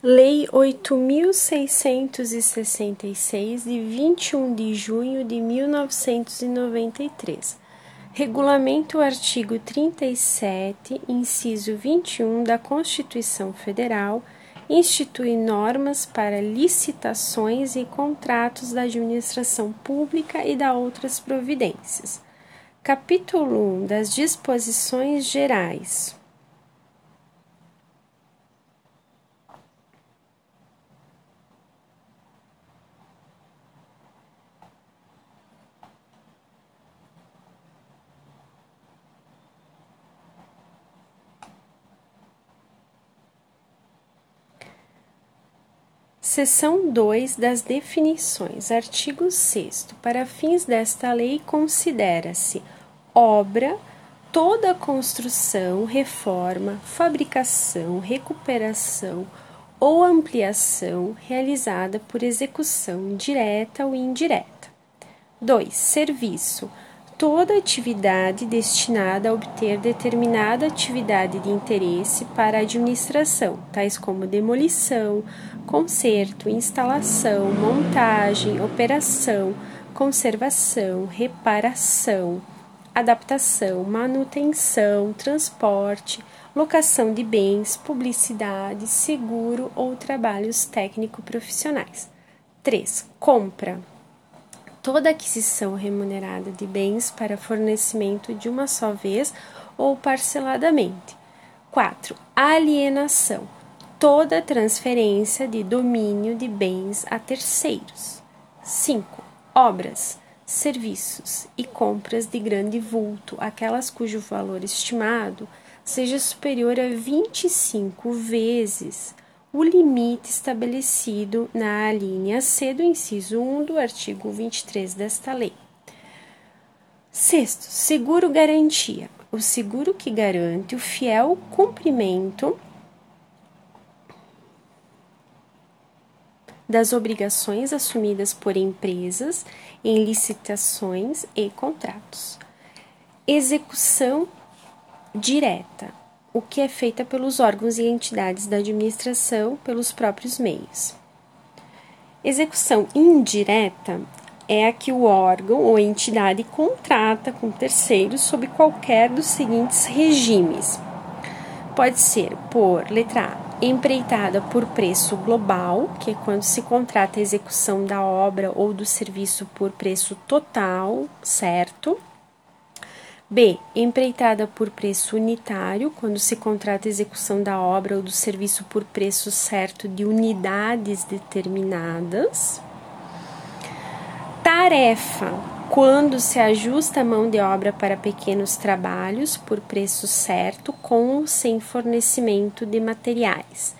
Lei 8.666, de 21 de junho de 1993. Regulamento o artigo 37, inciso 21 da Constituição Federal, institui normas para licitações e contratos da administração pública e da outras providências. Capítulo 1 das Disposições Gerais. Seção 2 das definições. Artigo 6. Para fins desta lei, considera-se obra toda construção, reforma, fabricação, recuperação ou ampliação realizada por execução direta ou indireta. 2. Serviço toda atividade destinada a obter determinada atividade de interesse para a administração, tais como demolição, conserto, instalação, montagem, operação, conservação, reparação, adaptação, manutenção, transporte, locação de bens, publicidade, seguro ou trabalhos técnico-profissionais. 3. Compra toda aquisição remunerada de bens para fornecimento de uma só vez ou parceladamente. 4. Alienação toda transferência de domínio de bens a terceiros. 5. Obras, serviços e compras de grande vulto, aquelas cujo valor estimado seja superior a 25 vezes o limite estabelecido na linha C do inciso 1 do artigo 23 desta lei. Sexto, seguro garantia. O seguro que garante o fiel cumprimento das obrigações assumidas por empresas em licitações e contratos. Execução direta o que é feita pelos órgãos e entidades da administração pelos próprios meios. Execução indireta é a que o órgão ou entidade contrata com terceiros sob qualquer dos seguintes regimes. Pode ser por letra A, empreitada por preço global, que é quando se contrata a execução da obra ou do serviço por preço total, certo? B. Empreitada por preço unitário, quando se contrata a execução da obra ou do serviço por preço certo de unidades determinadas. Tarefa, quando se ajusta a mão de obra para pequenos trabalhos por preço certo, com ou sem fornecimento de materiais.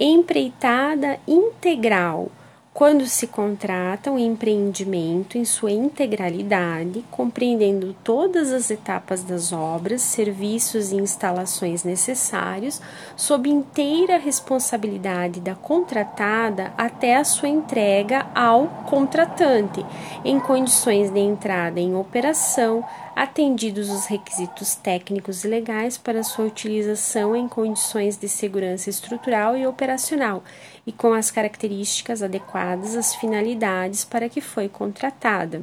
Empreitada integral, quando se contrata um empreendimento em sua integralidade, compreendendo todas as etapas das obras, serviços e instalações necessários, sob inteira responsabilidade da contratada até a sua entrega ao contratante, em condições de entrada em operação, atendidos os requisitos técnicos e legais para sua utilização em condições de segurança estrutural e operacional e com as características adequadas às finalidades para que foi contratada.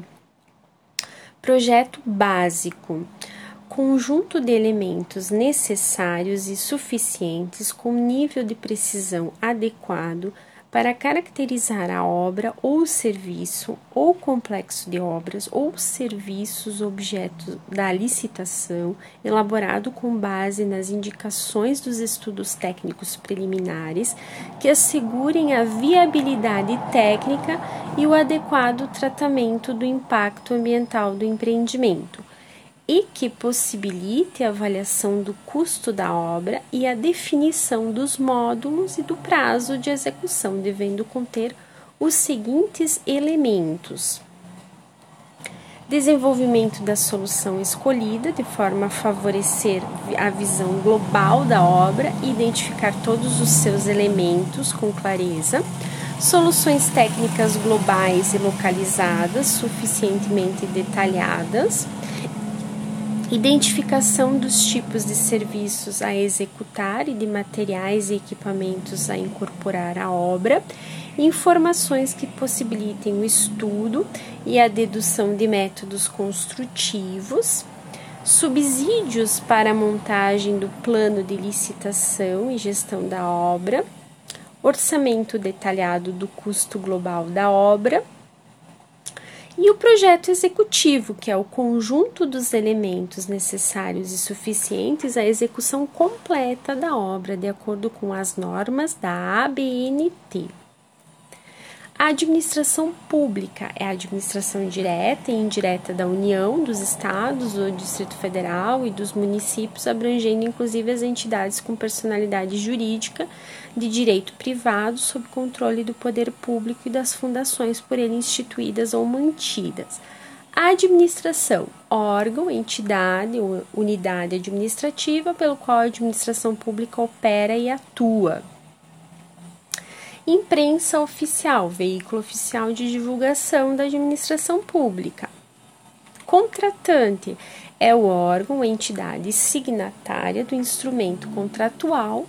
Projeto básico conjunto de elementos necessários e suficientes com nível de precisão adequado para caracterizar a obra ou serviço ou complexo de obras ou serviços objeto da licitação, elaborado com base nas indicações dos estudos técnicos preliminares que assegurem a viabilidade técnica e o adequado tratamento do impacto ambiental do empreendimento e que possibilite a avaliação do custo da obra e a definição dos módulos e do prazo de execução, devendo conter os seguintes elementos: desenvolvimento da solução escolhida de forma a favorecer a visão global da obra e identificar todos os seus elementos com clareza. Soluções técnicas globais e localizadas, suficientemente detalhadas identificação dos tipos de serviços a executar e de materiais e equipamentos a incorporar à obra, informações que possibilitem o estudo e a dedução de métodos construtivos, subsídios para a montagem do plano de licitação e gestão da obra, orçamento detalhado do custo global da obra e o projeto executivo, que é o conjunto dos elementos necessários e suficientes à execução completa da obra, de acordo com as normas da ABNT. A administração pública é a administração direta e indireta da União, dos Estados, do Distrito Federal e dos municípios, abrangendo inclusive as entidades com personalidade jurídica de direito privado sob controle do poder público e das fundações por ele instituídas ou mantidas. A administração, órgão, entidade ou unidade administrativa pelo qual a administração pública opera e atua. Imprensa oficial, veículo oficial de divulgação da administração pública. Contratante é o órgão, entidade signatária do instrumento contratual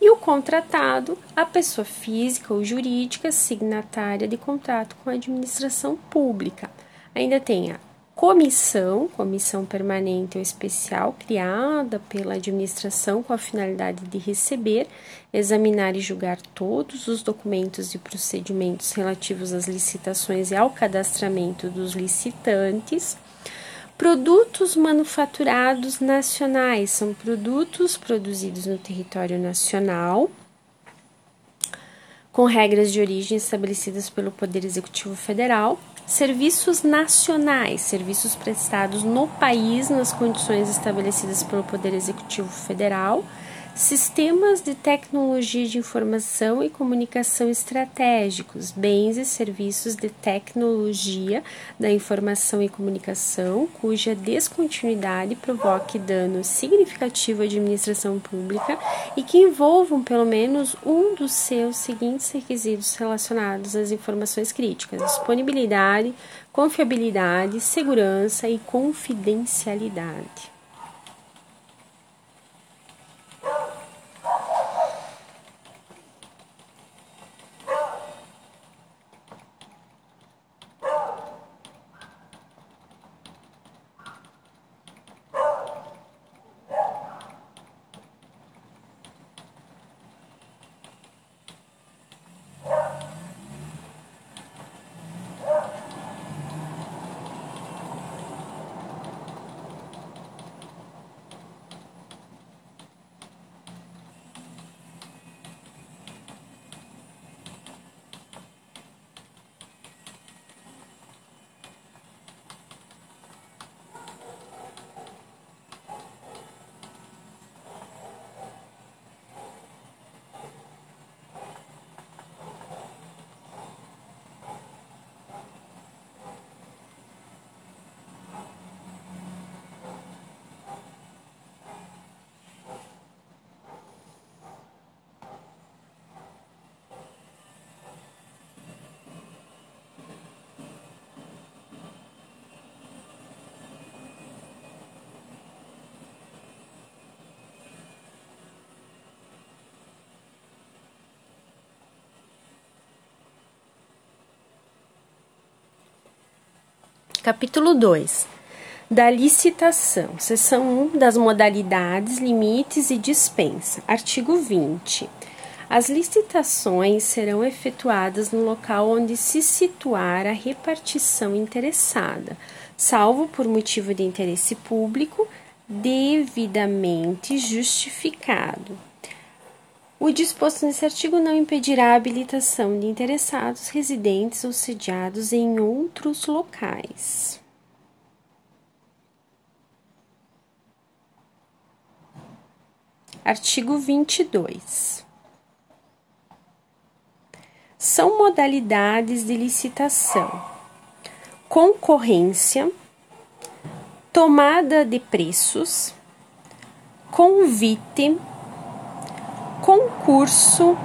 e o contratado, a pessoa física ou jurídica signatária de contrato com a administração pública. Ainda tem a comissão, comissão permanente ou especial, criada pela administração com a finalidade de receber, examinar e julgar todos os documentos e procedimentos relativos às licitações e ao cadastramento dos licitantes Produtos manufaturados nacionais são produtos produzidos no território nacional, com regras de origem estabelecidas pelo Poder Executivo Federal. Serviços nacionais, serviços prestados no país nas condições estabelecidas pelo Poder Executivo Federal sistemas de tecnologia de informação e comunicação estratégicos, bens e serviços de tecnologia da informação e comunicação, cuja descontinuidade provoque dano significativo à administração pública e que envolvam pelo menos um dos seus seguintes requisitos relacionados às informações críticas: disponibilidade, confiabilidade, segurança e confidencialidade. Capítulo 2 da licitação, seção 1 das modalidades, limites e dispensa. Artigo 20. As licitações serão efetuadas no local onde se situar a repartição interessada, salvo por motivo de interesse público devidamente justificado. O disposto nesse artigo não impedirá a habilitação de interessados residentes ou sediados em outros locais. Artigo 22. São modalidades de licitação: concorrência, tomada de preços, convite concurso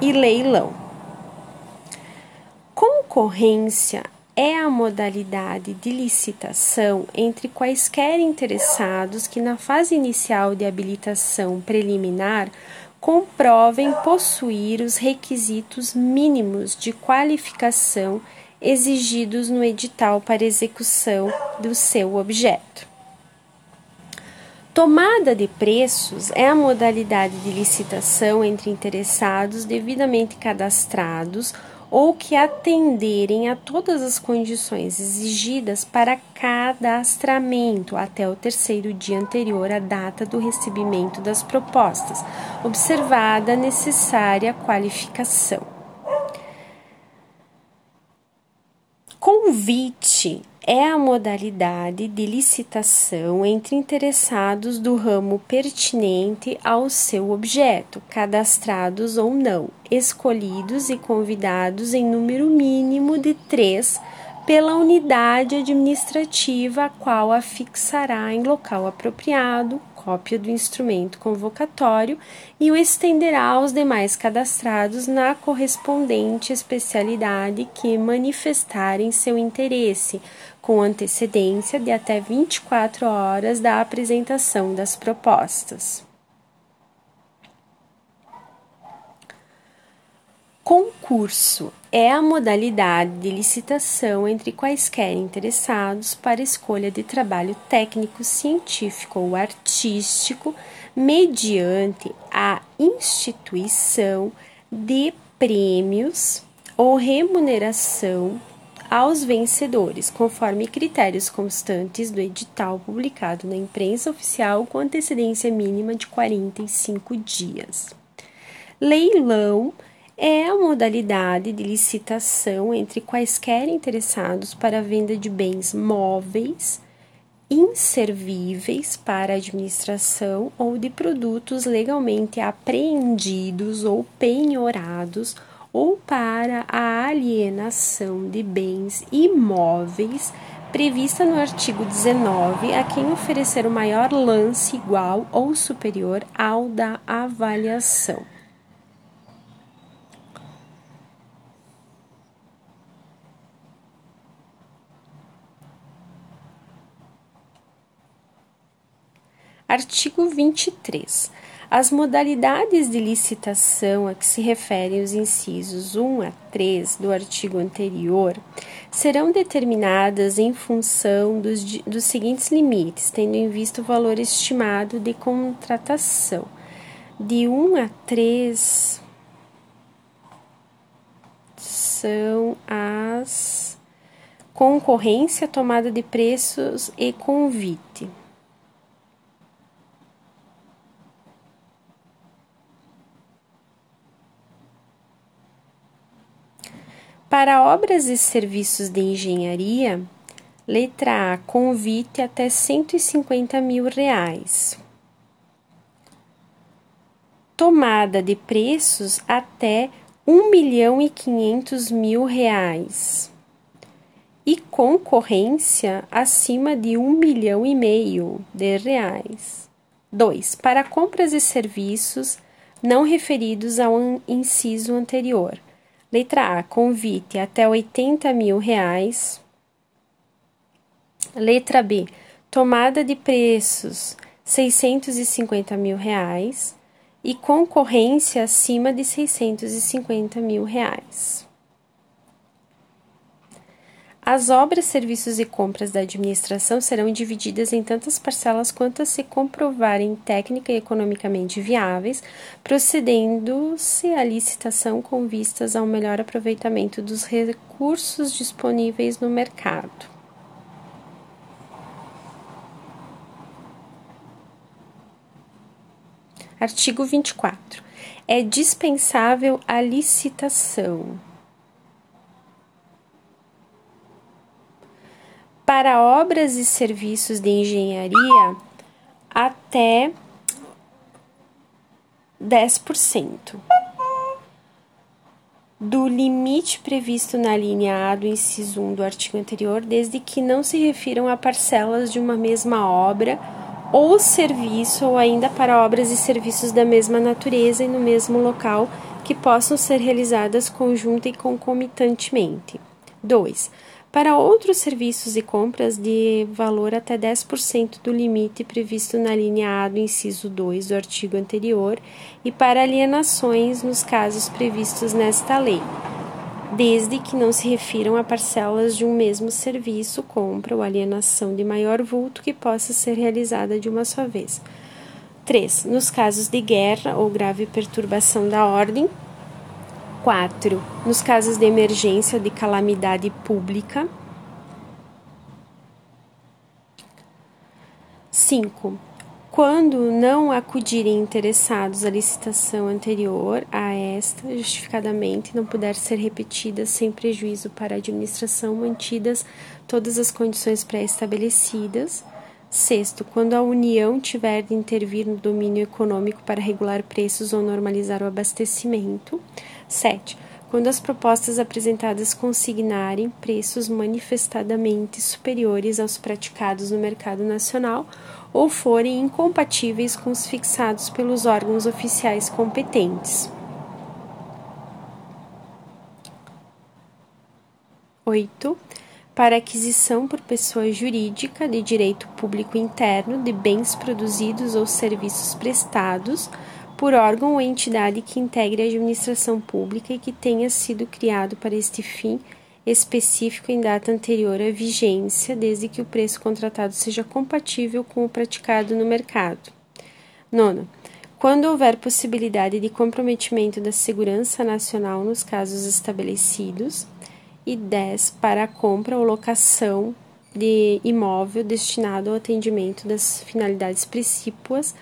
e leilão. Concorrência é a modalidade de licitação entre quaisquer interessados que, na fase inicial de habilitação preliminar, comprovem possuir os requisitos mínimos de qualificação exigidos no edital para execução do seu objeto. Tomada de preços é a modalidade de licitação entre interessados devidamente cadastrados ou que atenderem a todas as condições exigidas para cadastramento até o terceiro dia anterior à data do recebimento das propostas, observada a necessária qualificação. Convite é a modalidade de licitação entre interessados do ramo pertinente ao seu objeto, cadastrados ou não, escolhidos e convidados em número mínimo de três pela unidade administrativa a qual a fixará em local apropriado, cópia do instrumento convocatório e o estenderá aos demais cadastrados na correspondente especialidade que manifestarem seu interesse, com antecedência de até 24 horas da apresentação das propostas. Concurso é a modalidade de licitação entre quaisquer interessados para escolha de trabalho técnico, científico ou artístico, mediante a instituição de prêmios ou remuneração aos vencedores, conforme critérios constantes do edital publicado na imprensa oficial com antecedência mínima de 45 dias. Leilão é a modalidade de licitação entre quaisquer interessados para a venda de bens móveis, inservíveis para administração ou de produtos legalmente apreendidos ou penhorados ou para a alienação de bens imóveis prevista no artigo 19 a quem oferecer o maior lance igual ou superior ao da avaliação. Artigo 23. As modalidades de licitação a que se referem os incisos 1 a 3 do artigo anterior serão determinadas em função dos, dos seguintes limites, tendo em vista o valor estimado de contratação. De 1 a 3 são as concorrência, tomada de preços e convite. Para obras e serviços de engenharia, letra A, convite até 150 mil reais. Tomada de preços até 1 milhão e 500 mil reais. E concorrência acima de 1 milhão e meio de reais. 2. Para compras e serviços não referidos ao inciso anterior Letra A, convite até 80 mil reais. Letra B, tomada de preços 650 mil reais e concorrência acima de 650 mil reais. As obras, serviços e compras da administração serão divididas em tantas parcelas quantas se comprovarem técnica e economicamente viáveis, procedendo-se à licitação com vistas ao melhor aproveitamento dos recursos disponíveis no mercado. Artigo 24. É dispensável a licitação para obras e serviços de engenharia até 10% do limite previsto na linha A do inciso 1 do artigo anterior, desde que não se refiram a parcelas de uma mesma obra ou serviço, ou ainda para obras e serviços da mesma natureza e no mesmo local que possam ser realizadas conjunta e concomitantemente. 2 para outros serviços e compras de valor até 10% do limite previsto na linha A do inciso 2 do artigo anterior e para alienações nos casos previstos nesta lei, desde que não se refiram a parcelas de um mesmo serviço, compra ou alienação de maior vulto que possa ser realizada de uma só vez. 3. Nos casos de guerra ou grave perturbação da ordem, 4. Nos casos de emergência de calamidade pública. 5. Quando não acudirem interessados à licitação anterior a esta, justificadamente não puder ser repetida sem prejuízo para a administração, mantidas todas as condições pré-estabelecidas. Sexto, quando a União tiver de intervir no domínio econômico para regular preços ou normalizar o abastecimento. 7. Quando as propostas apresentadas consignarem preços manifestadamente superiores aos praticados no mercado nacional ou forem incompatíveis com os fixados pelos órgãos oficiais competentes. 8. Para aquisição por pessoa jurídica de direito público interno de bens produzidos ou serviços prestados por órgão ou entidade que integre a administração pública e que tenha sido criado para este fim específico em data anterior à vigência, desde que o preço contratado seja compatível com o praticado no mercado. Nono, quando houver possibilidade de comprometimento da segurança nacional nos casos estabelecidos. E 10, para a compra ou locação de imóvel destinado ao atendimento das finalidades precípuas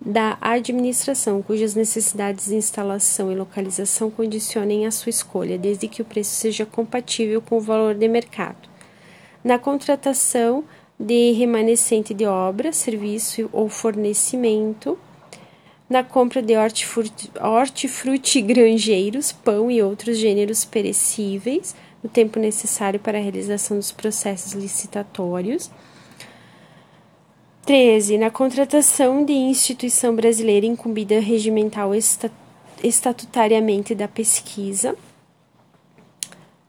da administração, cujas necessidades de instalação e localização condicionem a sua escolha, desde que o preço seja compatível com o valor de mercado. Na contratação de remanescente de obra, serviço ou fornecimento, na compra de hortifruti grangeiros, pão e outros gêneros perecíveis, no tempo necessário para a realização dos processos licitatórios 13. Na contratação de instituição brasileira incumbida regimental estatutariamente da pesquisa.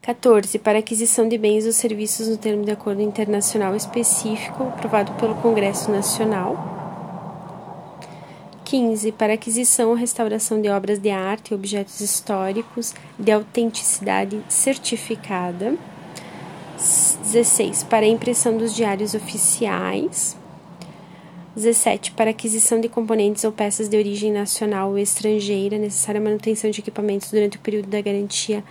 14. Para aquisição de bens ou serviços no termo de acordo internacional específico aprovado pelo Congresso Nacional. 15. Para aquisição ou restauração de obras de arte e objetos históricos de autenticidade certificada. 16. Para a impressão dos diários oficiais. 17. Para aquisição de componentes ou peças de origem nacional ou estrangeira, necessária manutenção de equipamentos durante o período da garantia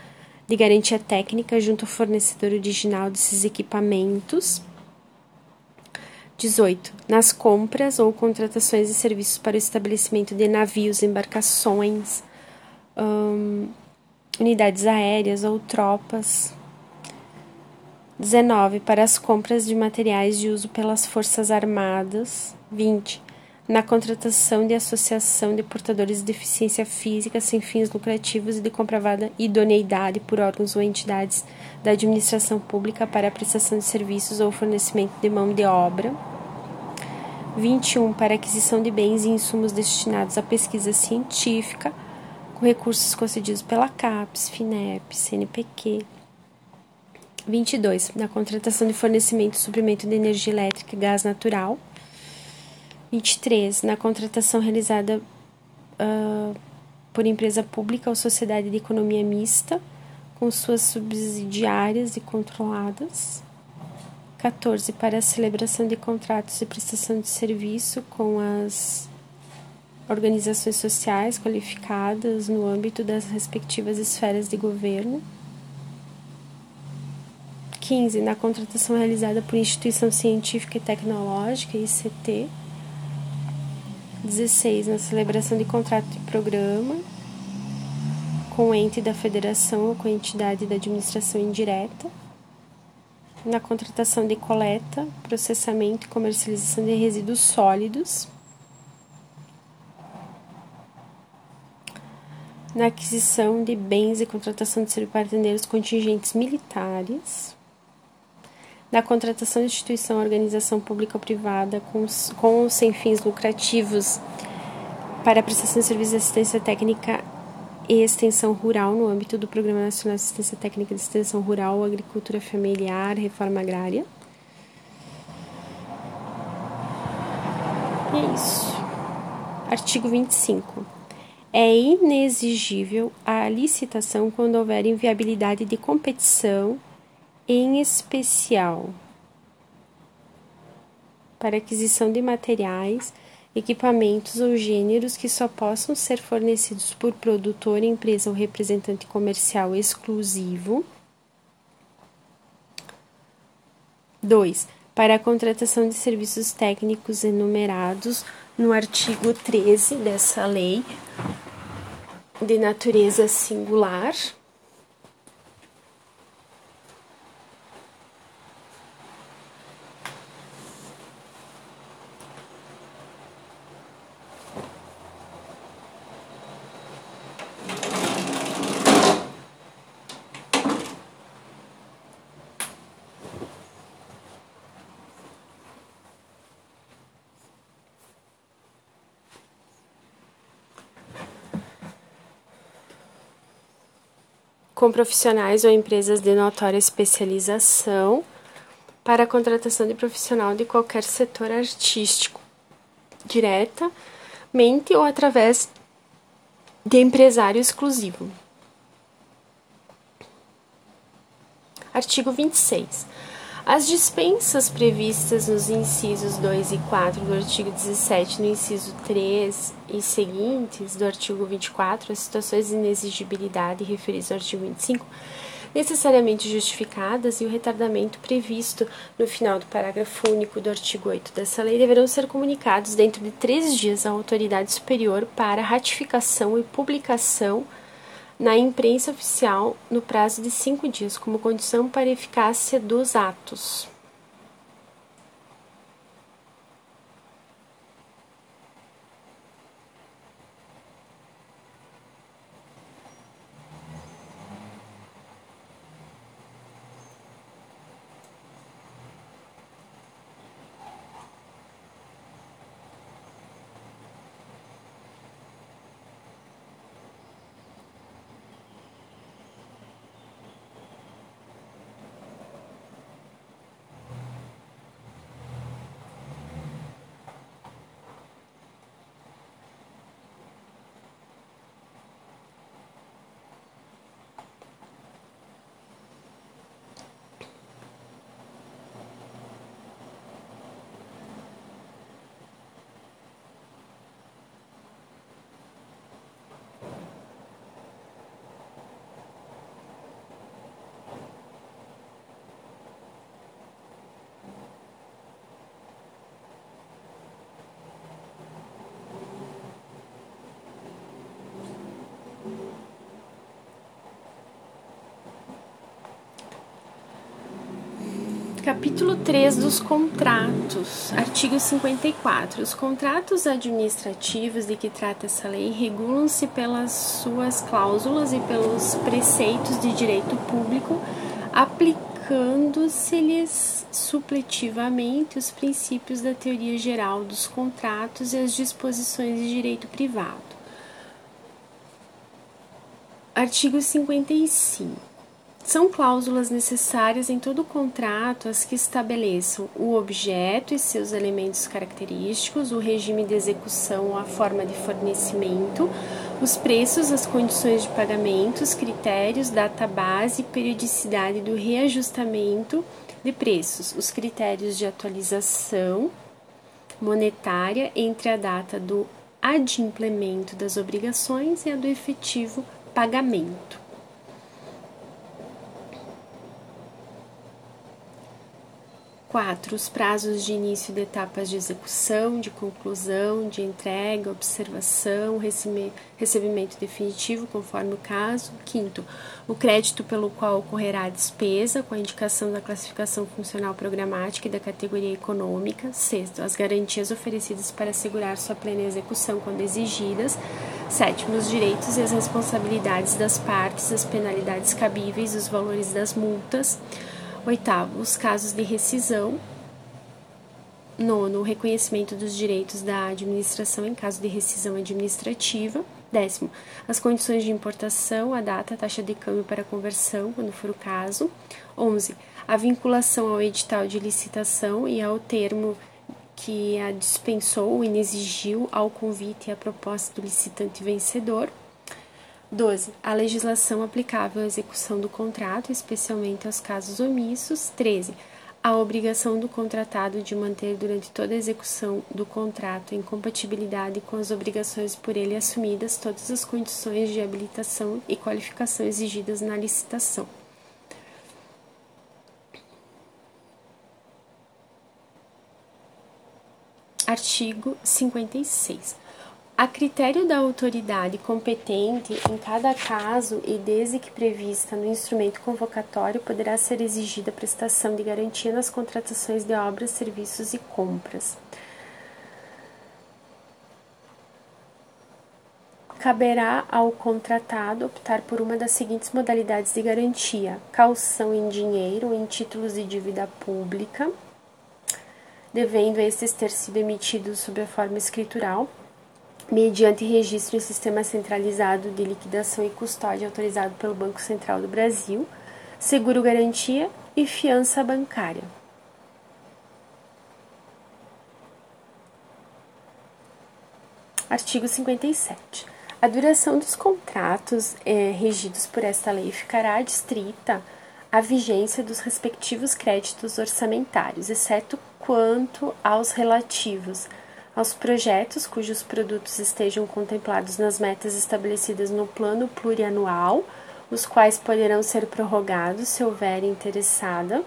de garantia técnica junto ao fornecedor original desses equipamentos. 18. Nas compras ou contratações de serviços para o estabelecimento de navios, embarcações, hum, unidades aéreas ou tropas, 19. Para as compras de materiais de uso pelas Forças Armadas. 20. Na contratação de associação de portadores de deficiência física sem fins lucrativos e de comprovada idoneidade por órgãos ou entidades da administração pública para a prestação de serviços ou fornecimento de mão de obra. 21. Para aquisição de bens e insumos destinados à pesquisa científica, com recursos concedidos pela CAPES, FINEP, CNPq. 22. Na contratação de fornecimento e suprimento de energia elétrica e gás natural. 23. Na contratação realizada uh, por empresa pública ou sociedade de economia mista, com suas subsidiárias e controladas. 14. Para a celebração de contratos de prestação de serviço com as organizações sociais qualificadas no âmbito das respectivas esferas de governo. 15. Na contratação realizada por instituição científica e tecnológica, ICT. 16. Na celebração de contrato de programa com ente da federação ou com entidade da administração indireta. Na contratação de coleta, processamento e comercialização de resíduos sólidos. Na aquisição de bens e contratação de serviços para atender os contingentes militares da contratação de instituição organização pública ou privada com, ou sem fins lucrativos para prestação de serviços de assistência técnica e extensão rural no âmbito do Programa Nacional de Assistência Técnica de Extensão Rural, Agricultura Familiar, Reforma Agrária. E é isso. Artigo 25. É inexigível a licitação quando houver inviabilidade de competição, em especial para aquisição de materiais, equipamentos ou gêneros que só possam ser fornecidos por produtor, empresa ou representante comercial exclusivo. 2. Para a contratação de serviços técnicos enumerados no artigo 13 dessa lei, de natureza singular. Com profissionais ou empresas de notória especialização para a contratação de profissional de qualquer setor artístico, diretamente ou através de empresário exclusivo. Artigo 26. As dispensas previstas nos incisos 2 e 4 do artigo 17, no inciso 3 e seguintes do artigo 24, as situações de inexigibilidade referidas ao artigo 25, necessariamente justificadas e o retardamento previsto no final do parágrafo único do artigo 8 dessa lei deverão ser comunicados dentro de três dias à autoridade superior para ratificação e publicação na imprensa oficial no prazo de cinco dias, como condição para eficácia dos atos. Capítulo 3 dos contratos. Artigo 54. Os contratos administrativos de que trata essa lei regulam-se pelas suas cláusulas e pelos preceitos de direito público, aplicando-se-lhes supletivamente os princípios da teoria geral dos contratos e as disposições de direito privado. Artigo 55. São cláusulas necessárias em todo contrato as que estabeleçam o objeto e seus elementos característicos, o regime de execução, a forma de fornecimento, os preços, as condições de pagamento, os critérios, data base e periodicidade do reajustamento de preços, os critérios de atualização monetária entre a data do adimplemento das obrigações e a do efetivo pagamento. 4. Os prazos de início de etapas de execução, de conclusão, de entrega, observação, recebimento definitivo, conforme o caso. 5. O crédito pelo qual ocorrerá a despesa, com a indicação da classificação funcional programática e da categoria econômica. 6. As garantias oferecidas para assegurar sua plena execução quando exigidas. 7. Os direitos e as responsabilidades das partes, as penalidades cabíveis, os valores das multas. Oitavo, os casos de rescisão. Nono, o reconhecimento dos direitos da administração em caso de rescisão administrativa. Décimo, as condições de importação, a data, a taxa de câmbio para conversão, quando for o caso. 11. A vinculação ao edital de licitação e ao termo que a dispensou ou inexigiu ao convite e à proposta do licitante vencedor. 12. A legislação aplicável à execução do contrato, especialmente aos casos omissos. 13. A obrigação do contratado de manter durante toda a execução do contrato em compatibilidade com as obrigações por ele assumidas todas as condições de habilitação e qualificação exigidas na licitação. Artigo 56. A critério da autoridade competente, em cada caso e desde que prevista no instrumento convocatório, poderá ser exigida a prestação de garantia nas contratações de obras, serviços e compras. Caberá ao contratado optar por uma das seguintes modalidades de garantia: calção em dinheiro ou em títulos de dívida pública, devendo estes ter sido emitidos sob a forma escritural mediante registro em sistema centralizado de liquidação e custódia autorizado pelo Banco Central do Brasil, seguro garantia e fiança bancária. Artigo 57. A duração dos contratos eh, regidos por esta lei ficará adstrita à vigência dos respectivos créditos orçamentários, exceto quanto aos relativos aos projetos cujos produtos estejam contemplados nas metas estabelecidas no plano plurianual, os quais poderão ser prorrogados se houver interessada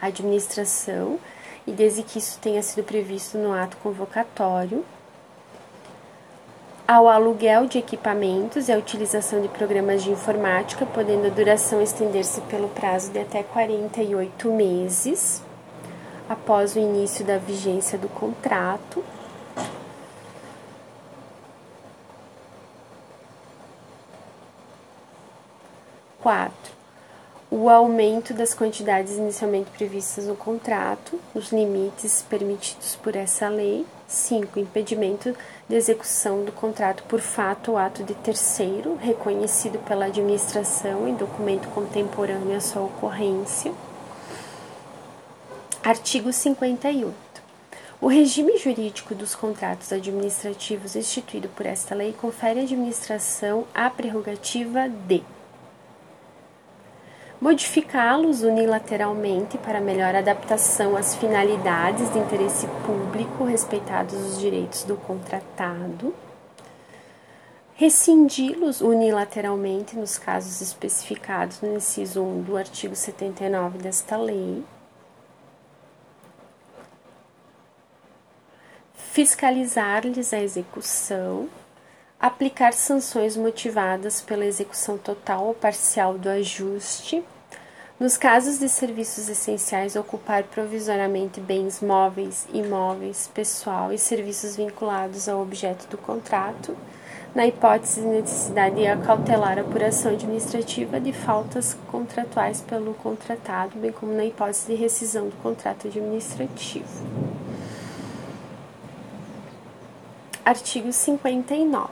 administração e desde que isso tenha sido previsto no ato convocatório, ao aluguel de equipamentos e à utilização de programas de informática, podendo a duração estender-se pelo prazo de até 48 meses após o início da vigência do contrato. Quatro, o aumento das quantidades inicialmente previstas no contrato, nos limites permitidos por essa lei. 5. Impedimento de execução do contrato por fato ou ato de terceiro, reconhecido pela administração em documento contemporâneo à sua ocorrência. Artigo 58. O regime jurídico dos contratos administrativos instituído por esta lei confere à administração a prerrogativa de modificá-los unilateralmente para melhor adaptação às finalidades de interesse público, respeitados os direitos do contratado, rescindi-los unilateralmente nos casos especificados no inciso 1 do artigo 79 desta lei fiscalizar-lhes a execução, aplicar sanções motivadas pela execução total ou parcial do ajuste, nos casos de serviços essenciais, ocupar provisoriamente bens móveis, imóveis, pessoal e serviços vinculados ao objeto do contrato, na hipótese de necessidade de acautelar a apuração administrativa de faltas contratuais pelo contratado, bem como na hipótese de rescisão do contrato administrativo. Artigo 59.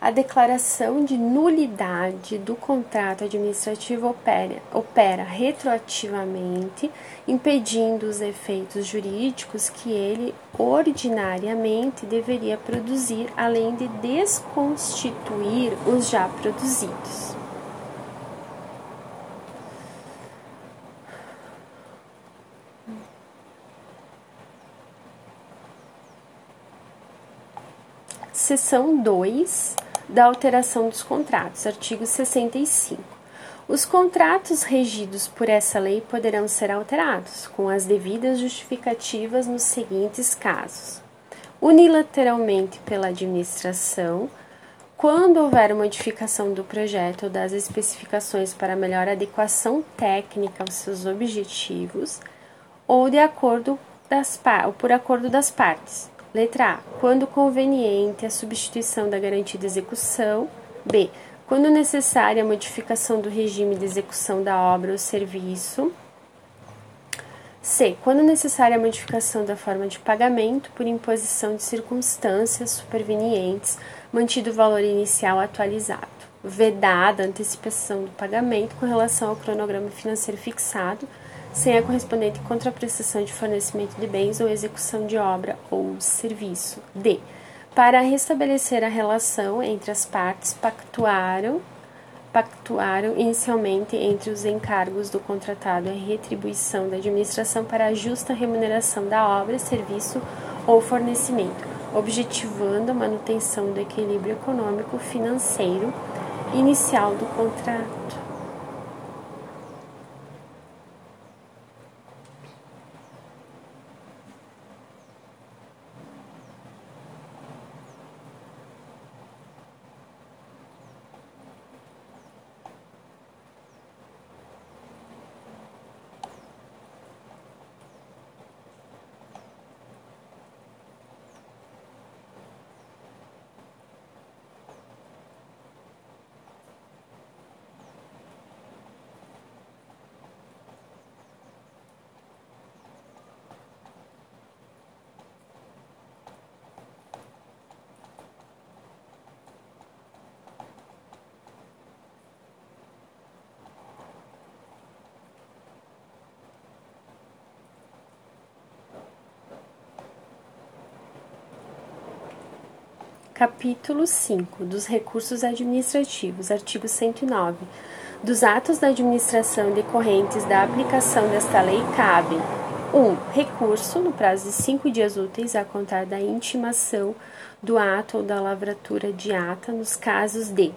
A declaração de nulidade do contrato administrativo opera, opera retroativamente, impedindo os efeitos jurídicos que ele ordinariamente deveria produzir, além de desconstituir os já produzidos. Seção 2 da alteração dos contratos, artigo 65. Os contratos regidos por essa lei poderão ser alterados, com as devidas justificativas nos seguintes casos: unilateralmente pela administração, quando houver modificação do projeto ou das especificações para melhor adequação técnica aos seus objetivos, ou de acordo das, ou por acordo das partes, Letra A. Quando conveniente a substituição da garantia de execução. B. Quando necessária a modificação do regime de execução da obra ou serviço. C. Quando necessária a modificação da forma de pagamento por imposição de circunstâncias supervenientes, mantido o valor inicial atualizado. Vedada a antecipação do pagamento com relação ao cronograma financeiro fixado, sem a correspondente contraprestação de fornecimento de bens ou execução de obra ou serviço. D. Para restabelecer a relação entre as partes, pactuaram pactuaram inicialmente entre os encargos do contratado a retribuição da administração para a justa remuneração da obra, serviço ou fornecimento, objetivando a manutenção do equilíbrio econômico financeiro inicial do contrato. Capítulo 5 dos recursos administrativos, artigo 109. Dos atos da administração decorrentes da aplicação desta lei cabem 1. Um, recurso, no prazo de cinco dias úteis a contar da intimação do ato ou da lavratura de ata, nos casos de: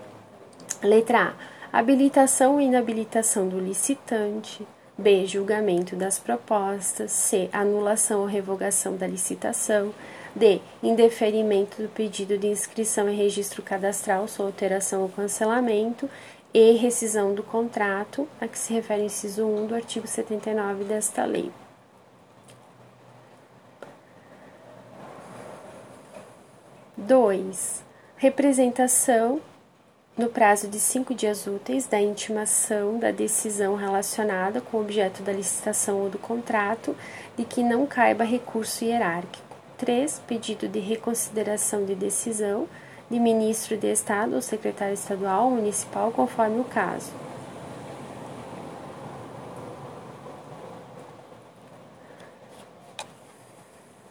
letra A. Habilitação ou inabilitação do licitante. B. Julgamento das propostas. C. Anulação ou revogação da licitação. D. Indeferimento do pedido de inscrição em registro cadastral, sua alteração ou cancelamento. E. Rescisão do contrato, a que se refere o inciso 1 do artigo 79 desta lei. Dois, representação no prazo de cinco dias úteis da intimação da decisão relacionada com o objeto da licitação ou do contrato de que não caiba recurso hierárquico. 3. Pedido de reconsideração de decisão de ministro de Estado ou secretário estadual ou municipal, conforme o caso.